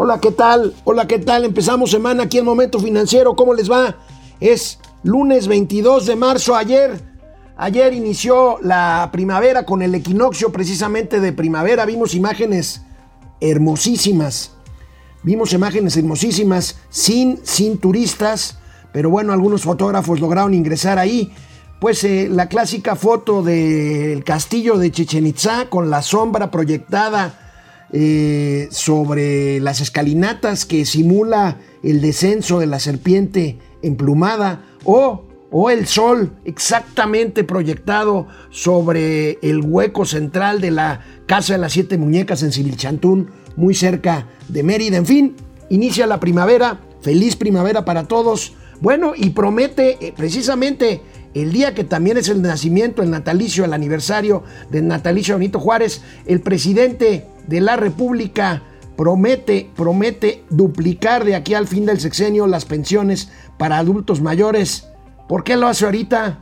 Hola, ¿qué tal? Hola, ¿qué tal? Empezamos semana aquí en Momento Financiero. ¿Cómo les va? Es lunes 22 de marzo. Ayer, ayer inició la primavera con el equinoccio precisamente de primavera. Vimos imágenes hermosísimas. Vimos imágenes hermosísimas sin, sin turistas. Pero bueno, algunos fotógrafos lograron ingresar ahí. Pues eh, la clásica foto del castillo de Chichen Itza con la sombra proyectada eh, sobre las escalinatas que simula el descenso de la serpiente emplumada o, o el sol exactamente proyectado sobre el hueco central de la Casa de las Siete Muñecas en Civilchantún, muy cerca de Mérida. En fin, inicia la primavera, feliz primavera para todos. Bueno, y promete eh, precisamente el día que también es el nacimiento, el natalicio, el aniversario del natalicio de Benito Juárez, el presidente de la República promete, promete duplicar de aquí al fin del sexenio las pensiones para adultos mayores. ¿Por qué lo hace ahorita?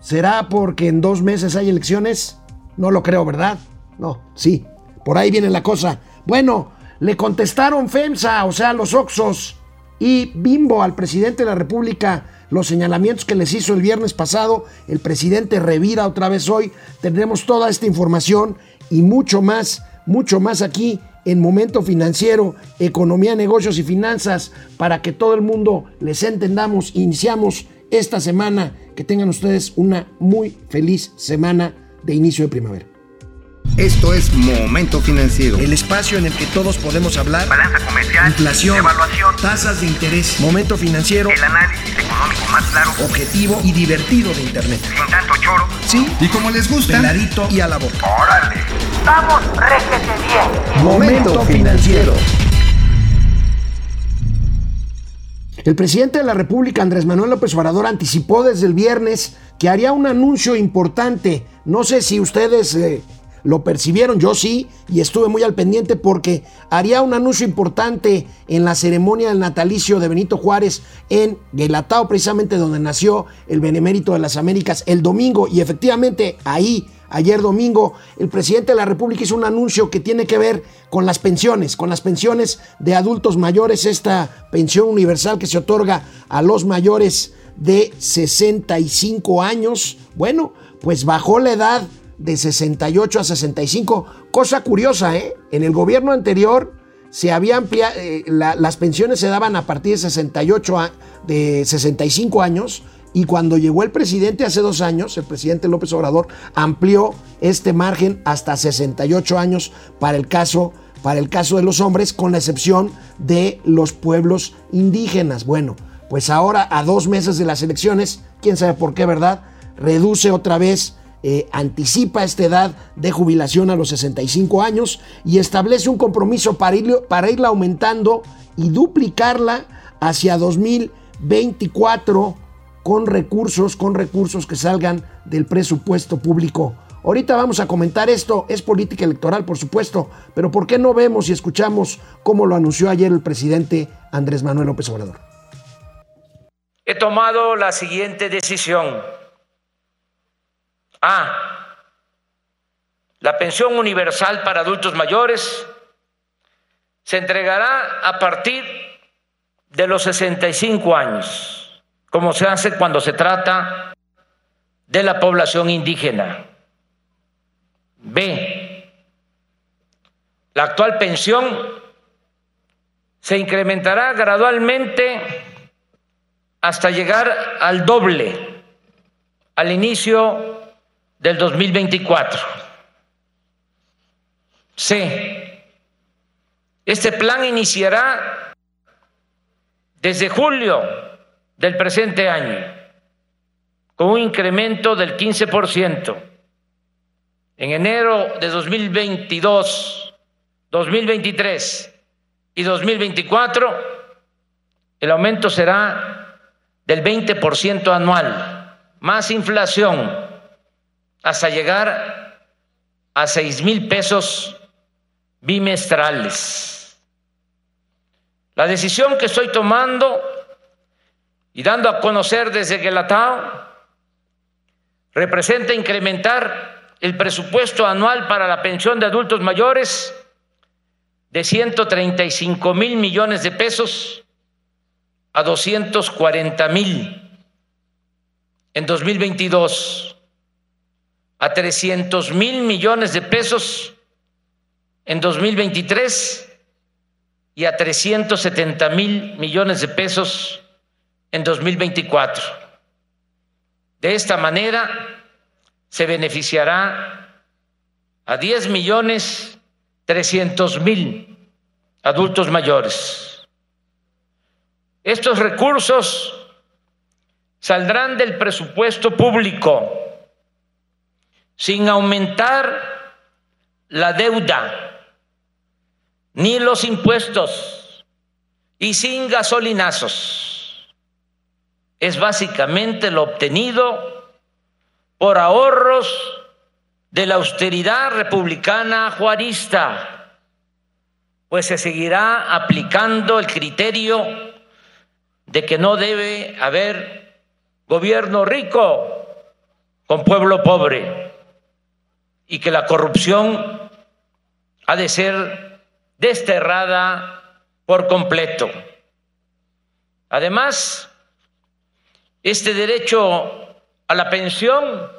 ¿Será porque en dos meses hay elecciones? No lo creo, ¿verdad? No, sí, por ahí viene la cosa. Bueno, le contestaron FEMSA, o sea, los Oxos y Bimbo al presidente de la República los señalamientos que les hizo el viernes pasado. El presidente revira otra vez hoy. Tendremos toda esta información y mucho más, mucho más aquí en Momento Financiero, Economía, Negocios y Finanzas, para que todo el mundo les entendamos. Iniciamos esta semana. Que tengan ustedes una muy feliz semana de inicio de primavera. Esto es Momento Financiero. El espacio en el que todos podemos hablar. Balanza comercial. Inflación. Evaluación. Tasas de interés. Momento Financiero. El análisis económico más claro. Objetivo y divertido de Internet. Sin tanto choro. Sí. Y como les gusta, Peladito y a la boca. ¡Órale! ¡Vamos, réjete bien! Momento Financiero. El presidente de la República, Andrés Manuel López Obrador, anticipó desde el viernes que haría un anuncio importante. No sé si ustedes eh, lo percibieron, yo sí, y estuve muy al pendiente porque haría un anuncio importante en la ceremonia del natalicio de Benito Juárez en Guelatao, precisamente donde nació el Benemérito de las Américas, el domingo, y efectivamente ahí Ayer domingo el presidente de la República hizo un anuncio que tiene que ver con las pensiones, con las pensiones de adultos mayores, esta pensión universal que se otorga a los mayores de 65 años. Bueno, pues bajó la edad de 68 a 65. Cosa curiosa, ¿eh? En el gobierno anterior se había eh, la, las pensiones se daban a partir de 68 a, de 65 años y cuando llegó el presidente hace dos años, el presidente López Obrador amplió este margen hasta 68 años para el caso, para el caso de los hombres, con la excepción de los pueblos indígenas. Bueno, pues ahora a dos meses de las elecciones, quién sabe por qué, ¿verdad? Reduce otra vez, eh, anticipa esta edad de jubilación a los 65 años y establece un compromiso para, para irla aumentando y duplicarla hacia 2024 con recursos, con recursos que salgan del presupuesto público. Ahorita vamos a comentar esto, es política electoral por supuesto, pero ¿por qué no vemos y escuchamos cómo lo anunció ayer el presidente Andrés Manuel López Obrador? He tomado la siguiente decisión. A. La pensión universal para adultos mayores se entregará a partir de los 65 años como se hace cuando se trata de la población indígena. B. La actual pensión se incrementará gradualmente hasta llegar al doble al inicio del 2024. C. Este plan iniciará desde julio del presente año, con un incremento del 15%. En enero de 2022, 2023 y 2024, el aumento será del 20% anual, más inflación, hasta llegar a 6 mil pesos bimestrales. La decisión que estoy tomando y dando a conocer desde Guelatao representa incrementar el presupuesto anual para la pensión de adultos mayores de 135 mil millones de pesos a 240 mil en 2022, a 300 mil millones de pesos en 2023 y a 370 mil millones de pesos en 2024. De esta manera se beneficiará a 10 millones 300 mil adultos mayores. Estos recursos saldrán del presupuesto público sin aumentar la deuda ni los impuestos y sin gasolinazos. Es básicamente lo obtenido por ahorros de la austeridad republicana juarista, pues se seguirá aplicando el criterio de que no debe haber gobierno rico con pueblo pobre y que la corrupción ha de ser desterrada por completo. Además, este derecho a la pensión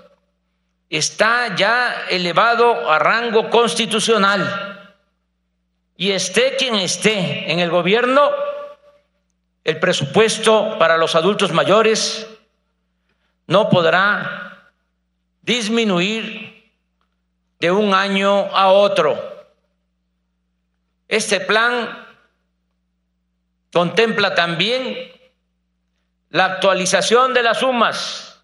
está ya elevado a rango constitucional y esté quien esté en el gobierno, el presupuesto para los adultos mayores no podrá disminuir de un año a otro. Este plan contempla también la actualización de las sumas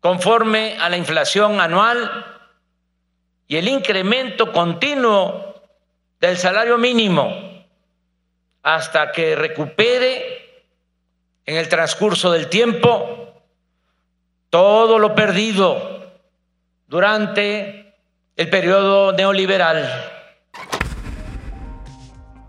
conforme a la inflación anual y el incremento continuo del salario mínimo hasta que recupere en el transcurso del tiempo todo lo perdido durante el periodo neoliberal.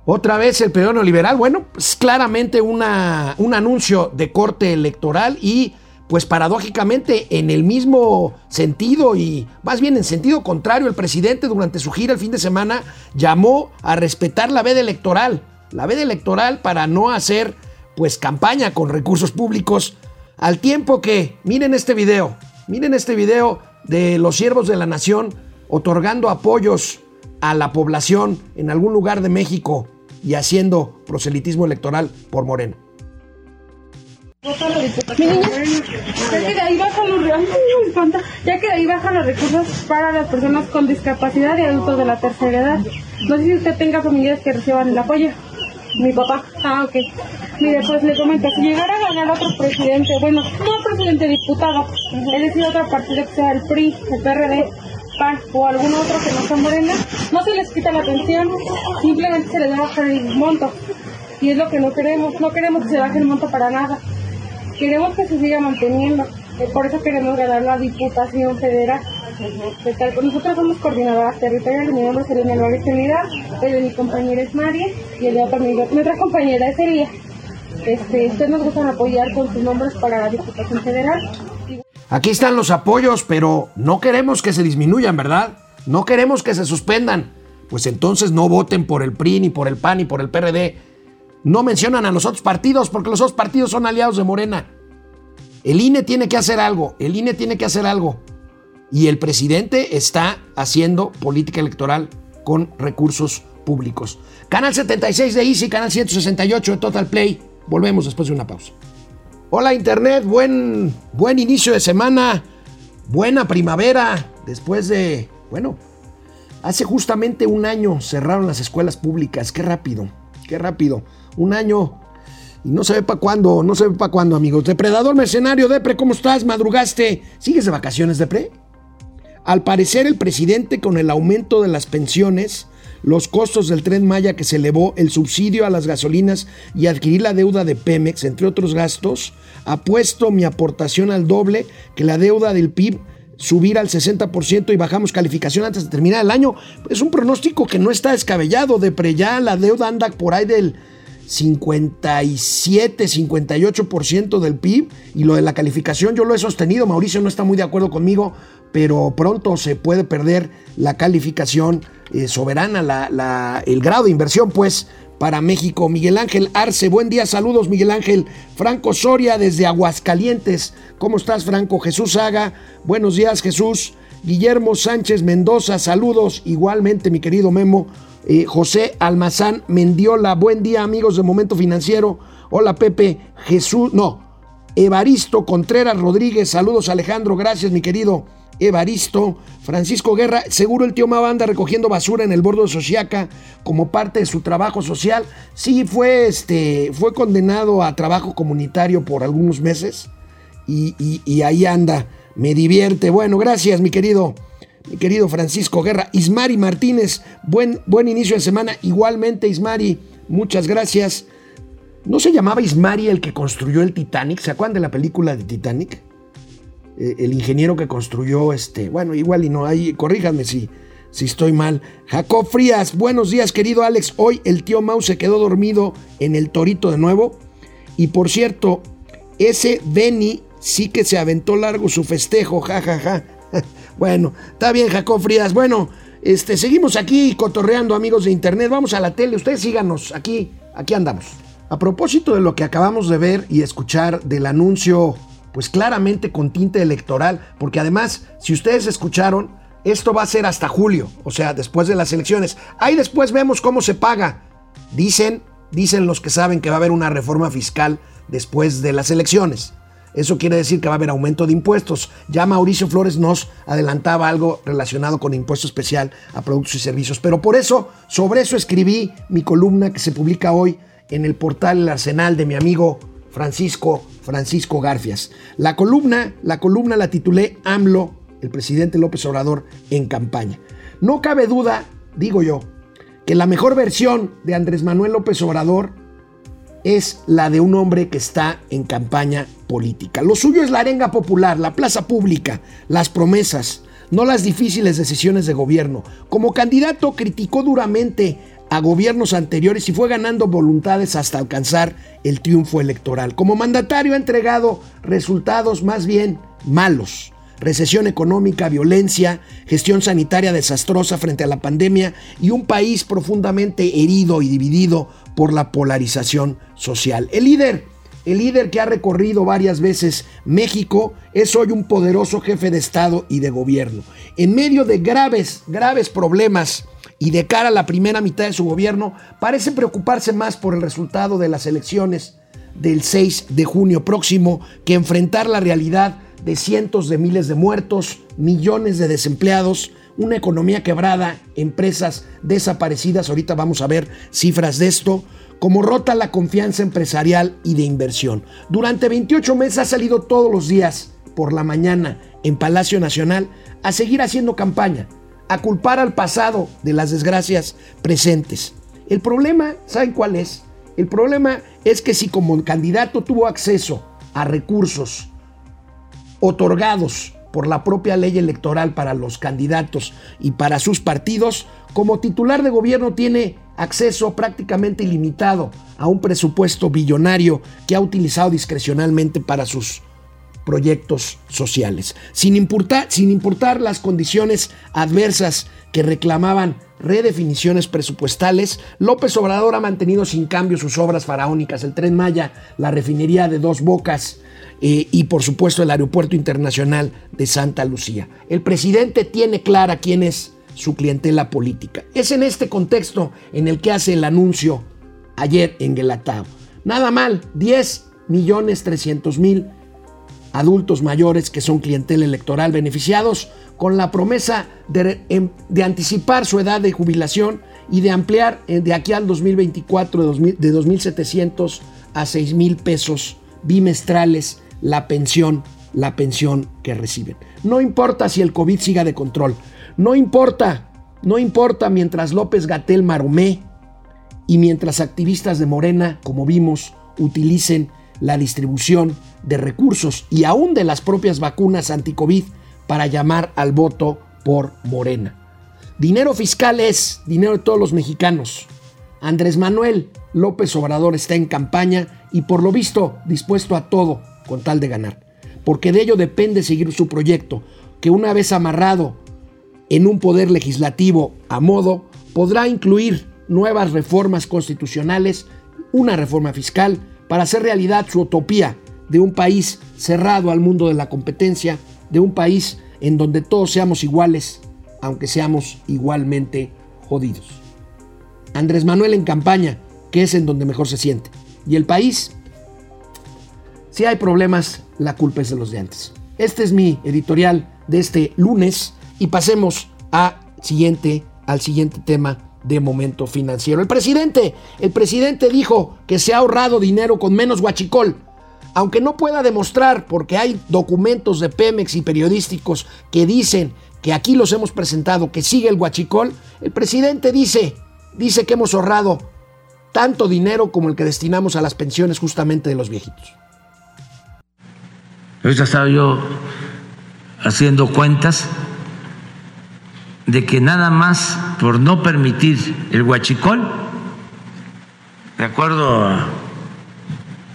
Otra vez el periodo neoliberal. Bueno, pues claramente una, un anuncio de corte electoral y pues paradójicamente en el mismo sentido y más bien en sentido contrario, el presidente durante su gira el fin de semana llamó a respetar la veda electoral. La veda electoral para no hacer pues campaña con recursos públicos al tiempo que, miren este video, miren este video de los siervos de la nación otorgando apoyos a la población en algún lugar de México y haciendo proselitismo electoral por Morena. Ya que de ahí bajan los ya que de ahí bajan los recursos para las personas con discapacidad y adultos de la tercera edad. No sé si usted tenga familiares que reciban el apoyo. Mi papá. Ah, ok. Mire, pues le comento, si llegara a ganar otro presidente, bueno, no presidente diputado, es decir, otro partido que sea el PRI, el PRD, PAN o algún otro que no sea morena, no se les quita la pensión, simplemente se les va a bajar el monto. Y es lo que no queremos, no queremos que se baje el monto para nada. Queremos que se siga manteniendo. Eh, por eso queremos ganar la Diputación Federal. Nosotros somos coordinadoras territoriales, mi nombre es Elena Álvarez Trinidad, el de mi compañera es María y el de otra, mi, otra compañera es Elia. Este, ustedes nos gustan apoyar con sus nombres para la Diputación Federal. Aquí están los apoyos, pero no queremos que se disminuyan, ¿verdad? No queremos que se suspendan. Pues entonces no voten por el PRI, ni por el PAN, ni por el PRD. No mencionan a los otros partidos porque los otros partidos son aliados de Morena. El INE tiene que hacer algo, el INE tiene que hacer algo. Y el presidente está haciendo política electoral con recursos públicos. Canal 76 de Easy, canal 168 de Total Play. Volvemos después de una pausa. Hola Internet, buen, buen inicio de semana, buena primavera, después de, bueno, hace justamente un año cerraron las escuelas públicas, qué rápido, qué rápido, un año y no se ve para cuándo, no se ve para cuándo amigos. Depredador Mercenario, Depre, ¿cómo estás? ¿Madrugaste? ¿Sigues de vacaciones, Depre? Al parecer el presidente con el aumento de las pensiones los costos del tren Maya que se elevó, el subsidio a las gasolinas y adquirir la deuda de Pemex, entre otros gastos, ha puesto mi aportación al doble que la deuda del PIB subir al 60% y bajamos calificación antes de terminar el año. Es un pronóstico que no está descabellado, de pre ya la deuda anda por ahí del 57, 58% del PIB y lo de la calificación yo lo he sostenido, Mauricio no está muy de acuerdo conmigo, pero pronto se puede perder la calificación eh, soberana la- el grado de inversión, pues, para México. Miguel Ángel Arce, buen día, saludos Miguel Ángel. Franco Soria desde Aguascalientes, ¿cómo estás Franco? Jesús Saga, buenos días Jesús. Guillermo Sánchez Mendoza, saludos igualmente mi querido Memo. Eh, José Almazán Mendiola, buen día amigos de Momento Financiero. Hola Pepe, Jesús, no, Evaristo Contreras Rodríguez, saludos Alejandro, gracias mi querido Evaristo. Francisco Guerra, seguro el tío Mao anda recogiendo basura en el bordo de Sociaca como parte de su trabajo social. Sí, fue, este, fue condenado a trabajo comunitario por algunos meses y, y- y ahí anda, me divierte. Bueno, gracias mi querido, mi querido Francisco Guerra. Ismari Martínez, buen, buen inicio de semana. Igualmente Ismari, muchas gracias. ¿No se llamaba Ismari el que construyó el Titanic? ¿Se acuerdan de la película de Titanic? Eh, el ingeniero que construyó este, bueno, igual y no, ahí, corríjanme si, si estoy mal. Jacob Frías, buenos días, querido Alex. Hoy el tío Mau se quedó dormido en el torito de nuevo. Y por cierto, ese Benny sí que se aventó largo su festejo, jajaja. bueno, está bien, Jacob Frías. Bueno, este, seguimos aquí cotorreando, amigos de internet. Vamos a la tele, ustedes síganos, aquí, aquí andamos. A propósito de lo que acabamos de ver y escuchar del anuncio, pues claramente con tinte electoral, porque además, si ustedes escucharon, esto va a ser hasta julio, o sea, después de las elecciones. Ahí después vemos cómo se paga. Dicen, dicen los que saben que va a haber una reforma fiscal después de las elecciones. Eso quiere decir que va a haber aumento de impuestos. Ya Mauricio Flores nos adelantaba algo relacionado con impuesto especial a productos y servicios. Pero por eso, sobre eso escribí mi columna que se publica hoy en el portal El Arsenal de mi amigo Francisco, Francisco Garfias. La columna, la columna la titulé AMLO, el presidente López Obrador, en campaña. No cabe duda, digo yo, que la mejor versión de Andrés Manuel López Obrador es la de un hombre que está en campaña política. Lo suyo es la arenga popular, la plaza pública, las promesas, no las difíciles decisiones de gobierno. Como candidato criticó duramente a gobiernos anteriores y fue ganando voluntades hasta alcanzar el triunfo electoral. Como mandatario ha entregado resultados más bien malos. Recesión económica, violencia, gestión sanitaria desastrosa frente a la pandemia y un país profundamente herido y dividido por la polarización social. El líder, el líder que ha recorrido varias veces México, es hoy un poderoso jefe de Estado y de gobierno. En medio de graves, graves problemas y de cara a la primera mitad de su gobierno, parece preocuparse más por el resultado de las elecciones del 6 de junio próximo que enfrentar la realidad de cientos de miles de muertos, millones de desempleados, una economía quebrada, empresas desaparecidas, ahorita vamos a ver cifras de esto, como rota la confianza empresarial y de inversión. Durante 28 meses ha salido todos los días por la mañana en Palacio Nacional a seguir haciendo campaña, a culpar al pasado de las desgracias presentes. El problema, ¿saben cuál es? El problema es que si como candidato tuvo acceso a recursos otorgados por la propia ley electoral para los candidatos y para sus partidos, como titular de gobierno tiene acceso prácticamente ilimitado a un presupuesto billonario que ha utilizado discrecionalmente para sus proyectos sociales, sin importar, sin importar las condiciones adversas que reclamaban redefiniciones presupuestales, López Obrador ha mantenido sin cambio sus obras faraónicas, el tren Maya, la refinería de dos bocas, eh, y por supuesto el Aeropuerto Internacional de Santa Lucía. El presidente tiene clara quién es su clientela política. Es en este contexto en el que hace el anuncio ayer en Guelatao. Nada mal, 10 millones 300 mil adultos mayores que son clientela electoral beneficiados con la promesa de, em, anticipar su edad de jubilación y de ampliar eh, de aquí al 2024 de, 2000 de 2.700 a 6 mil pesos bimestrales la pensión, la pensión que reciben. No importa si el COVID siga de control, no importa, no importa mientras López Gatel maromé y mientras activistas de Morena, como vimos, utilicen la distribución de recursos y aún de las propias vacunas anti-COVID para llamar al voto por Morena. Dinero fiscal es dinero de todos los mexicanos. Andrés Manuel López Obrador está en campaña y por lo visto dispuesto a todo con tal de ganar. Porque de ello depende seguir su proyecto, que una vez amarrado en un poder legislativo a modo, podrá incluir nuevas reformas constitucionales, una reforma fiscal, para hacer realidad su utopía de un país cerrado al mundo de la competencia, de un país en donde todos seamos iguales, aunque seamos igualmente jodidos. Andrés Manuel en campaña, que es en donde mejor se siente. Y el país, si hay problemas, la culpa es de los de antes. Este es mi editorial de este lunes y pasemos a siguiente, al siguiente tema de momento financiero. El presidente, el presidente dijo que se ha ahorrado dinero con menos guachicol. Aunque no pueda demostrar, porque hay documentos de Pemex y periodísticos que dicen que aquí los hemos presentado, que sigue el guachicol, el presidente dice, dice que hemos ahorrado tanto dinero como el que destinamos a las pensiones justamente de los viejitos. Ahorita estaba yo haciendo cuentas de que nada más por no permitir el huachicol, de acuerdo a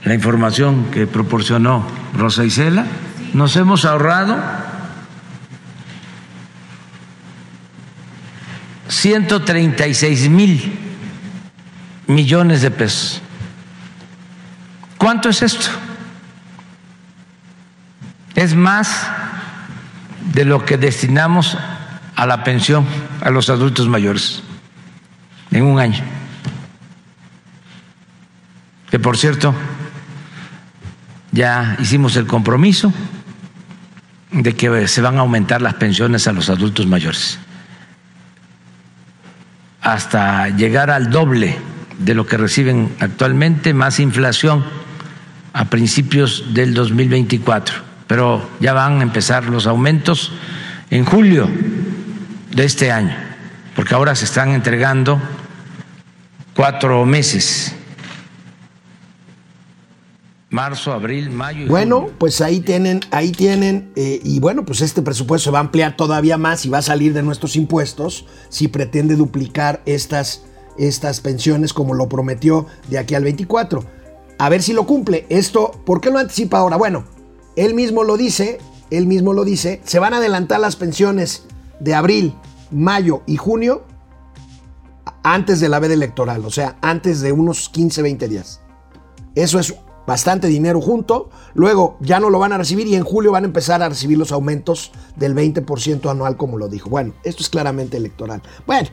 la información que proporcionó Rosa Isela, nos hemos ahorrado 136 mil millones de pesos. ¿Cuánto es esto? Es más de lo que destinamos a la pensión a los adultos mayores en un año. Que por cierto, ya hicimos el compromiso de que se van a aumentar las pensiones a los adultos mayores hasta llegar al doble de lo que reciben actualmente, más inflación a principios del 2024. Pero ya van a empezar los aumentos en julio de este año, porque ahora se están entregando cuatro meses. Marzo, abril, mayo. Y Bueno, junio. pues ahí tienen, ahí tienen, eh, y bueno, pues este presupuesto se va a ampliar todavía más y va a salir de nuestros impuestos si pretende duplicar estas, estas pensiones como lo prometió de aquí al 24. A ver si lo cumple. Esto, ¿por qué lo anticipa ahora? Bueno, él mismo lo dice, él mismo lo dice, se van a adelantar las pensiones de abril, mayo y junio antes de la veda electoral, o sea, antes de unos 15, 20 días. Eso es bastante dinero junto. Luego ya no lo van a recibir y en julio van a empezar a recibir los aumentos del 20% anual, como lo dijo. Bueno, esto es claramente electoral. Bueno,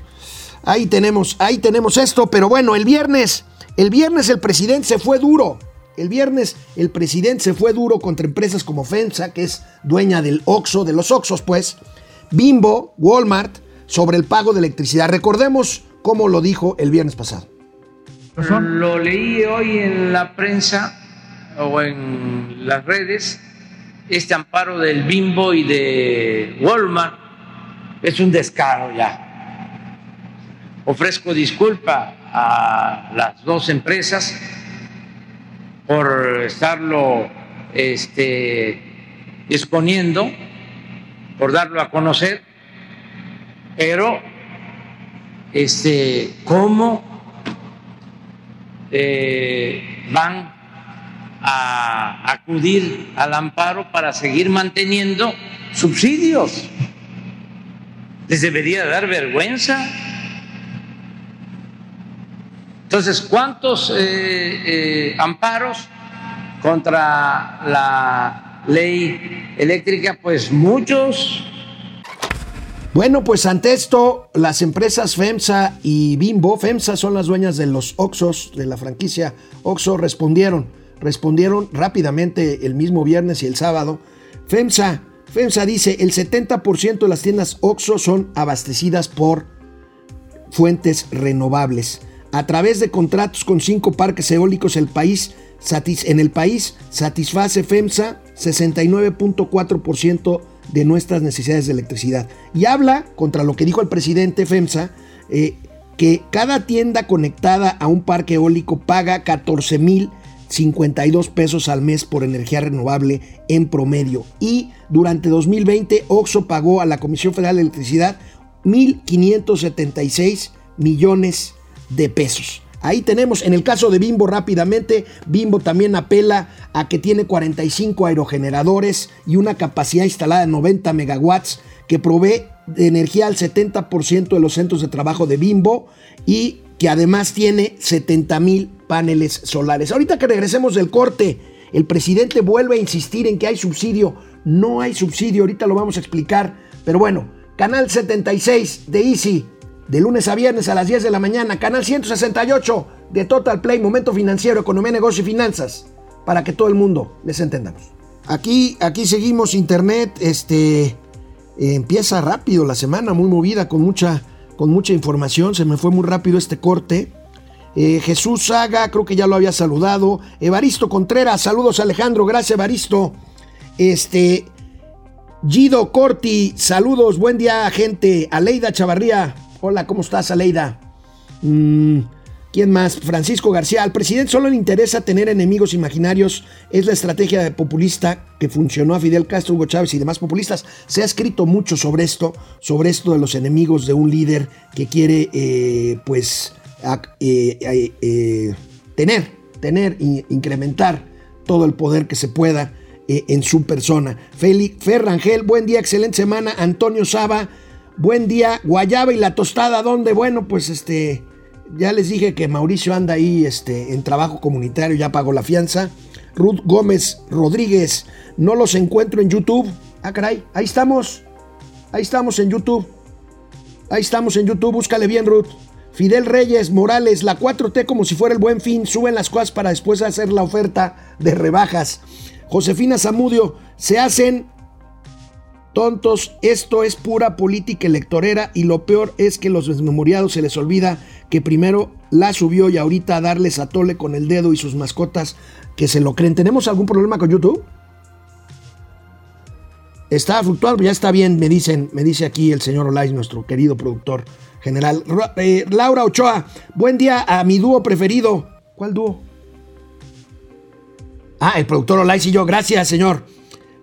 ahí tenemos, ahí tenemos esto, pero bueno, el viernes, el viernes el presidente se fue duro. El viernes el presidente se fue duro contra empresas como FEMSA, que es dueña del Oxxo, de los Oxxos, pues, Bimbo, Walmart, sobre el pago de electricidad. Recordemos cómo lo dijo el viernes pasado. Lo leí hoy en la prensa o en las redes, este amparo del Bimbo y de Walmart es un descaro ya. Ofrezco disculpa a las dos empresas por estarlo este, exponiendo, por darlo a conocer, pero este, ¿cómo eh, van a acudir al amparo para seguir manteniendo subsidios. Les debería dar vergüenza. Entonces, ¿cuántos eh, eh, amparos contra la ley eléctrica? Pues muchos. Bueno, pues ante esto, las empresas FEMSA y Bimbo, FEMSA son las dueñas de los Oxos, de la franquicia Oxo, respondieron, respondieron rápidamente el mismo viernes y el sábado. FEMSA, FEMSA dice, el 70% de las tiendas Oxo son abastecidas por fuentes renovables. A través de contratos con cinco parques eólicos el país, en el país satisface FEMSA 69.4% de nuestras necesidades de electricidad. Y habla contra lo que dijo el presidente FEMSA, eh, que cada tienda conectada a un parque eólico paga 14 mil 52 pesos al mes por energía renovable en promedio. Y durante 2020, OXO pagó a la Comisión Federal de Electricidad 1.576 millones de pesos. Ahí tenemos, en el caso de Bimbo rápidamente, Bimbo también apela a que tiene 45 aerogeneradores y una capacidad instalada de 90 megawatts que provee de energía al 70% de los centros de trabajo de Bimbo y que además tiene 70 mil paneles solares. Ahorita que regresemos del corte, el presidente vuelve a insistir en que hay subsidio. No hay subsidio, ahorita lo vamos a explicar. Pero bueno, canal 76 de Easy, de lunes a viernes a las 10 de la mañana. Canal 168 de Total Play, Momento Financiero, Economía, Negocio y Finanzas. Para que todo el mundo les entendamos. Aquí, aquí seguimos internet. Este empieza rápido la semana, muy movida, con mucha, con mucha información. Se me fue muy rápido este corte. Eh, Jesús Saga, creo que ya lo había saludado. Evaristo Contreras, saludos Alejandro, gracias Evaristo. Este, Gido Corti, saludos, buen día gente. Aleida Chavarría, hola, ¿cómo estás Aleida? Mm, ¿Quién más? Francisco García, al presidente solo le interesa tener enemigos imaginarios, es la estrategia populista que funcionó a Fidel Castro, Hugo Chávez y demás populistas. Se ha escrito mucho sobre esto, sobre esto de los enemigos de un líder que quiere, eh, pues, eh, eh, tener, tener, incrementar todo el poder que se pueda eh, en su persona. Félix Ferrangel, buen día, excelente semana. Antonio Saba, buen día. Guayaba y la tostada, ¿dónde? Bueno, pues este, ya les dije que Mauricio anda ahí este, en trabajo comunitario, ya pagó la fianza. Ruth Gómez Rodríguez, no los encuentro en YouTube. Ah, caray, ahí estamos. Ahí estamos en YouTube. Ahí estamos en YouTube, búscale bien, Ruth. Fidel Reyes Morales, la 4T como si fuera el buen fin, suben las cosas para después hacer la oferta de rebajas. Josefina Zamudio, se hacen tontos, esto es pura política electorera y lo peor es que los desmemoriados se les olvida que primero la subió y ahorita darles a tole con el dedo y sus mascotas que se lo creen. ¿Tenemos algún problema con YouTube? Está fluctuando, ya está bien, me dicen, me dice aquí el señor Olay, nuestro querido productor general. Eh, Laura Ochoa, buen día a mi dúo preferido. ¿Cuál dúo? Ah, el productor Olais y yo, gracias señor.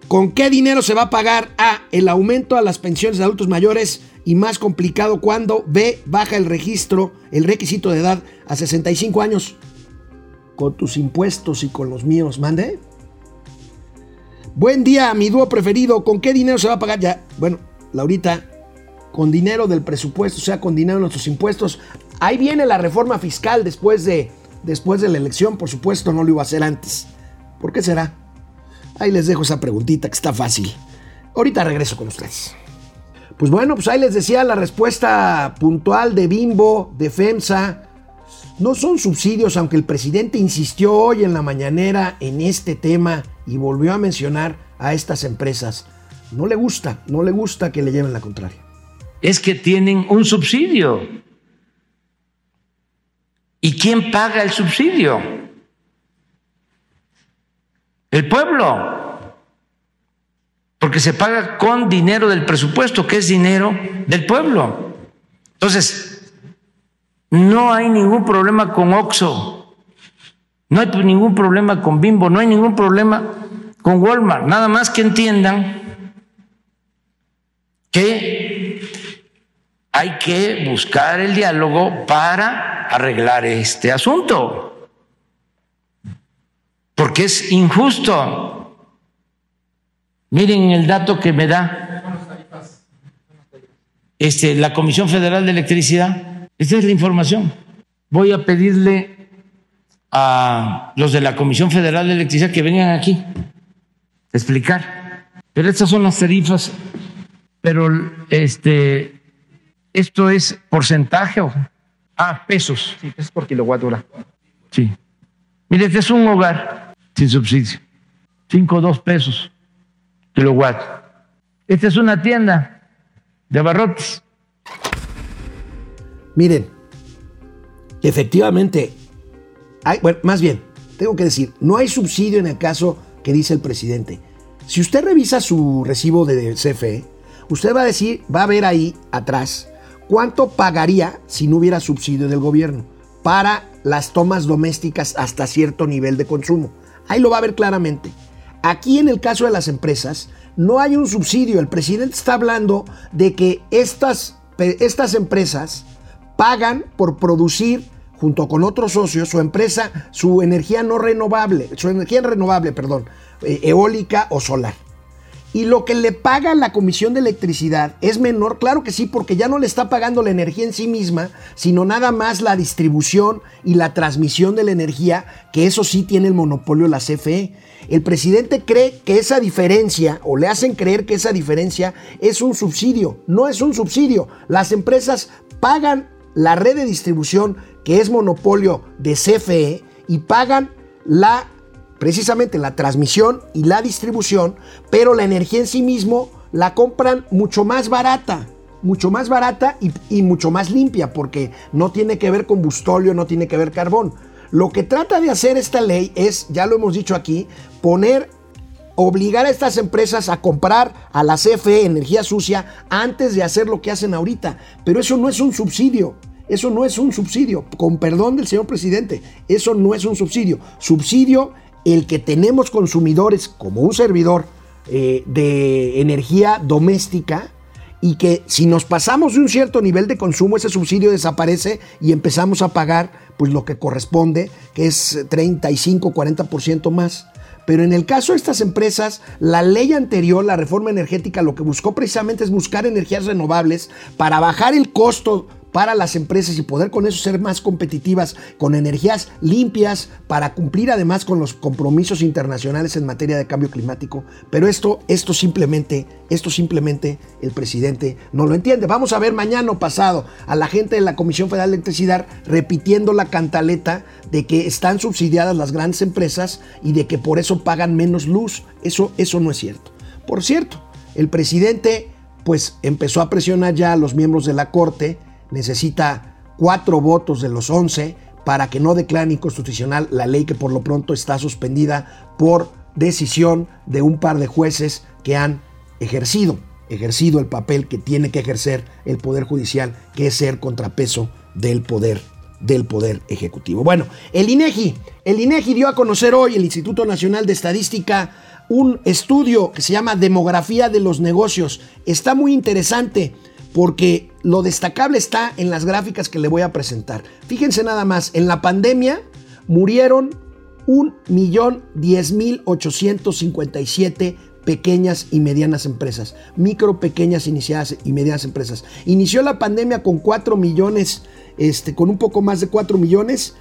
¿Con qué dinero se va a pagar A, el aumento a las pensiones de adultos mayores y más complicado cuando B, baja el registro, el requisito de edad a 65 años? Con tus impuestos y con los míos, mande. Buen día, mi dúo preferido. ¿Con qué dinero se va a pagar? Ya, bueno, Laurita, con dinero del presupuesto, o sea, con dinero de nuestros impuestos. Ahí viene la reforma fiscal después de, después de la elección, por supuesto, no lo iba a hacer antes. ¿Por qué será? Ahí les dejo esa preguntita que está fácil. Ahorita regreso con ustedes. Pues bueno, pues ahí les decía la respuesta puntual de Bimbo, de FEMSA. No son subsidios, aunque el presidente insistió hoy en la mañanera en este tema y volvió a mencionar a estas empresas. No le gusta, no le gusta que le lleven la contraria es que tienen un subsidio. ¿Y quién paga el subsidio? El pueblo. Porque se paga con dinero del presupuesto, que es dinero del pueblo. Entonces, no hay ningún problema con Oxo, no hay ningún problema con Bimbo, no hay ningún problema con Walmart. Nada más que entiendan que hay que buscar el diálogo para arreglar este asunto, porque es injusto. Miren el dato que me da este, la Comisión Federal de Electricidad. Esta es la información. Voy a pedirle a los de la Comisión Federal de Electricidad que vengan aquí a explicar. Pero estas son las tarifas, pero este ¿Esto es porcentaje o? Ah, pesos. Sí, pesos por kilowatt hora. Sí. Mire, este es un hogar sin subsidio. Cinco o dos pesos kilowatt. Esta es una tienda de abarrotes. Miren, efectivamente, hay, bueno, más bien, tengo que decir, no hay subsidio en el caso que dice el presidente. Si usted revisa su recibo de CFE, usted va a decir, va a ver ahí atrás ¿Cuánto pagaría si no hubiera subsidio del gobierno para las tomas domésticas hasta cierto nivel de consumo? Ahí lo va a ver claramente. Aquí en el caso de las empresas no hay un subsidio. El presidente está hablando de que estas, estas empresas pagan por producir junto con otros socios su empresa, su energía no renovable, su energía renovable, perdón, eh, eólica o solar. Y lo que le paga la Comisión de Electricidad es menor, claro que sí, porque ya no le está pagando la energía en sí misma, sino nada más la distribución y la transmisión de la energía, que eso sí tiene el monopolio la CFE. El presidente cree que esa diferencia, o le hacen creer que esa diferencia es un subsidio. No es un subsidio. Las empresas pagan la red de distribución, que es monopolio de CFE, y pagan la precisamente la transmisión y la distribución, pero la energía en sí mismo la compran mucho más barata, mucho más barata y, mucho más limpia, porque no tiene que ver combustóleo, no tiene que ver carbón. Lo que trata de hacer esta ley es, ya lo hemos dicho aquí, poner, obligar a estas empresas a comprar a la CFE energía sucia antes de hacer lo que hacen ahorita. Pero eso no es un subsidio. Eso no es un subsidio, con perdón del señor presidente, eso no es un subsidio. Subsidio el que tenemos consumidores como un servidor eh, de energía doméstica y que si nos pasamos de un cierto nivel de consumo, ese subsidio desaparece y empezamos a pagar pues lo que corresponde, que es 35, 40% más. Pero en el caso de estas empresas, la ley anterior, la reforma energética, lo que buscó precisamente es buscar energías renovables para bajar el costo para las empresas y poder con eso ser más competitivas con energías limpias para cumplir además con los compromisos internacionales en materia de cambio climático. Pero esto, esto simplemente, esto simplemente el presidente no lo entiende. Vamos a ver mañana o pasado a la gente de la Comisión Federal de Electricidad repitiendo la cantaleta de que están subsidiadas las grandes empresas y de que por eso pagan menos luz. Eso, eso no es cierto. Por cierto, el presidente pues empezó a presionar ya a los miembros de la Corte necesita cuatro votos de los once para que no declaren inconstitucional la ley que por lo pronto está suspendida por decisión de un par de jueces que han ejercido, ejercido el papel que tiene que ejercer el Poder Judicial, que es ser contrapeso del poder del poder ejecutivo. Bueno, el INEGI, el INEGI dio a conocer hoy el Instituto Nacional de Estadística un estudio que se llama Demografía de los negocios. Está muy interesante porque lo destacable está en las gráficas que le voy a presentar. Fíjense nada más, en la pandemia murieron 1.010.857 pequeñas y medianas empresas, micro, pequeñas, iniciadas y medianas empresas. Inició la pandemia con 4 millones, este, con un poco más de 4 millones,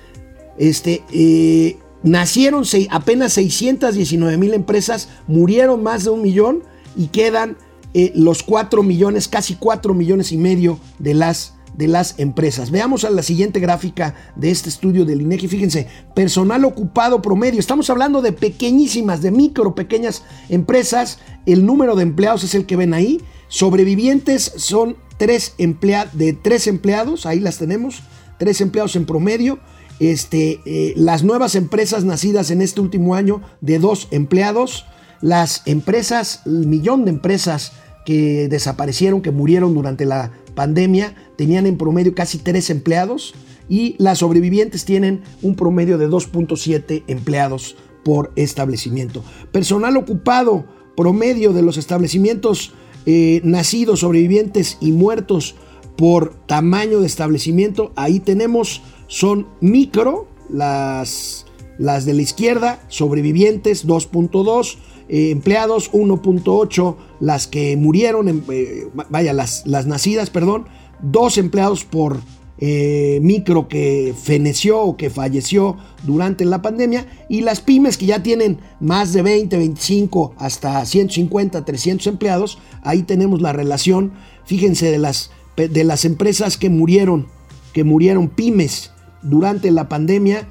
este, eh, nacieron apenas 619 mil empresas, murieron más de un millón y quedan eh, los 4 millones, casi 4 millones y medio de las, de las empresas. Veamos a la siguiente gráfica de este estudio del INEGI. Fíjense, personal ocupado promedio. Estamos hablando de pequeñísimas, de micro, pequeñas empresas. El número de empleados es el que ven ahí. Sobrevivientes son tres de tres empleados, ahí las tenemos, tres empleados en promedio. Este, eh, las nuevas empresas nacidas en este último año de dos empleados. Las empresas, el millón de empresas que desaparecieron, que murieron durante la pandemia, tenían en promedio casi tres empleados y las sobrevivientes tienen un promedio de 2.7 empleados por establecimiento. Personal ocupado promedio de los establecimientos eh, nacidos, sobrevivientes y muertos por tamaño de establecimiento, ahí tenemos, son micro, las, las de la izquierda, sobrevivientes 2.2, eh, empleados, 1.8 las que murieron, eh, vaya, las, las nacidas, perdón, dos empleados por eh, micro que feneció o que falleció durante la pandemia y las pymes que ya tienen más de 20, 25 hasta 150, 300 empleados, ahí tenemos la relación, fíjense de las, de las empresas que murieron, que murieron pymes durante la pandemia,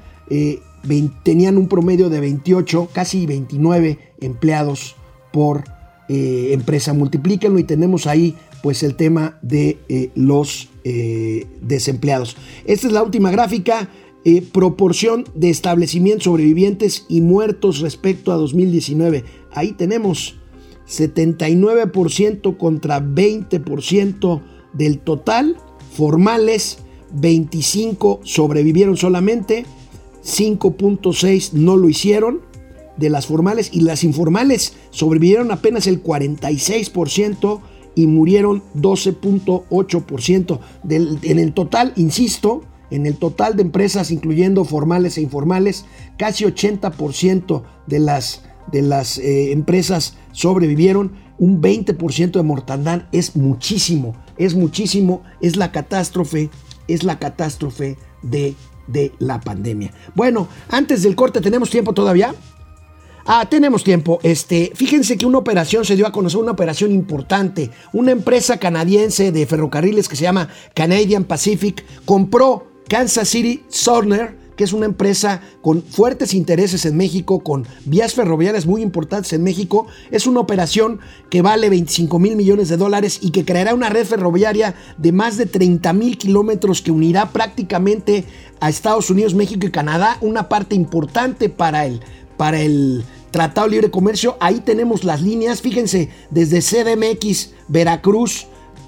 tenían un promedio de 28, casi 29 empleados por eh, empresa. Multiplíquenlo y tenemos ahí pues el tema de eh, los eh, desempleados. Esta es la última gráfica. proporción de establecimientos sobrevivientes y muertos respecto a 2019. Ahí tenemos 79% contra 20% del total. Formales, 25 sobrevivieron solamente 5.6 no lo hicieron de las formales y las informales sobrevivieron apenas el 46% y murieron 12.8%. En el total, insisto, en el total de empresas, incluyendo formales e informales, casi 80% de las, de las eh, empresas sobrevivieron un 20% de mortandad es muchísimo, es muchísimo, es la catástrofe, es la catástrofe de, de la pandemia. Bueno, antes del corte, ¿tenemos tiempo todavía? Ah, tenemos tiempo. Este, fíjense que una operación se dio a conocer, una operación importante. Una empresa canadiense de ferrocarriles que se llama Canadian Pacific compró Kansas City Southern que es una empresa con fuertes intereses en México, con vías ferroviarias muy importantes en México. Es una operación que vale 25 mil millones de dólares y que creará una red ferroviaria de más de 30 mil kilómetros que unirá prácticamente a Estados Unidos, México y Canadá, una parte importante para el, para el Tratado Libre Comercio. Ahí tenemos las líneas, fíjense, desde CDMX, Veracruz,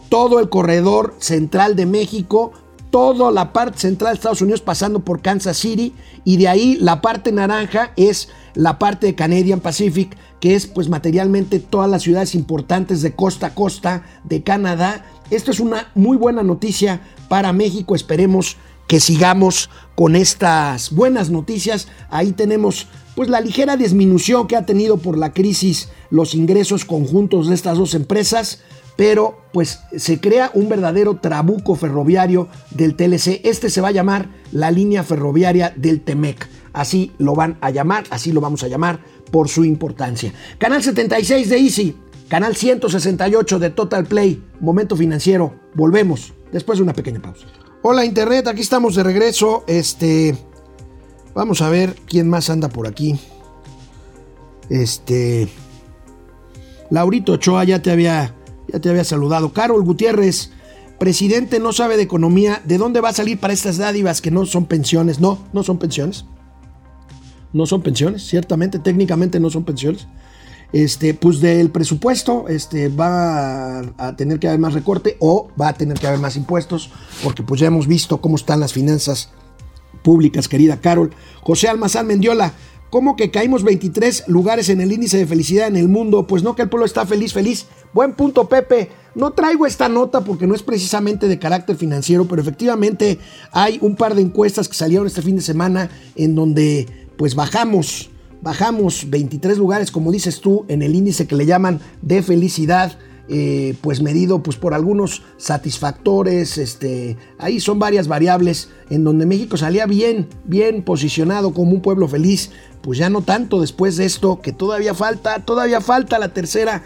todo el corredor central de México, toda la parte central de Estados Unidos pasando por Kansas City y de ahí la parte naranja es la parte de Canadian Pacific, que es pues materialmente todas las ciudades importantes de costa a costa de Canadá. Esto es una muy buena noticia para México, esperemos que sigamos con estas buenas noticias. Ahí tenemos pues la ligera disminución que ha tenido por la crisis los ingresos conjuntos de estas dos empresas pero pues se crea un verdadero trabuco ferroviario del TLC. Este se va a llamar la línea ferroviaria del Temec. Así lo van a llamar, así lo vamos a llamar por su importancia. Canal 76 de Easy, canal 168 de Total Play, Momento Financiero. Volvemos después de una pequeña pausa. Hola Internet, aquí estamos de regreso. Este, vamos a ver quién más anda por aquí. Este, Laurito Ochoa ya te había ya te había saludado. Carol Gutiérrez, presidente no sabe de economía. ¿De dónde va a salir para estas dádivas que no son pensiones? No, no son pensiones. No son pensiones, ciertamente, técnicamente no son pensiones. Este, pues del presupuesto este, va a tener que haber más recorte o va a tener que haber más impuestos, porque pues ya hemos visto cómo están las finanzas públicas, querida Carol. José Almazán Mendiola, ¿Cómo que caímos 23 lugares en el índice de felicidad en el mundo? Pues no que el pueblo está feliz, feliz. Buen punto, Pepe. No traigo esta nota porque no es precisamente de carácter financiero, pero efectivamente hay un par de encuestas que salieron este fin de semana en donde pues bajamos, bajamos 23 lugares, como dices tú, en el índice que le llaman de felicidad. Eh, pues medido pues por algunos satisfactores, este, ahí son varias variables en donde México salía bien, bien posicionado como un pueblo feliz, pues ya no tanto después de esto, que todavía falta, todavía falta la tercera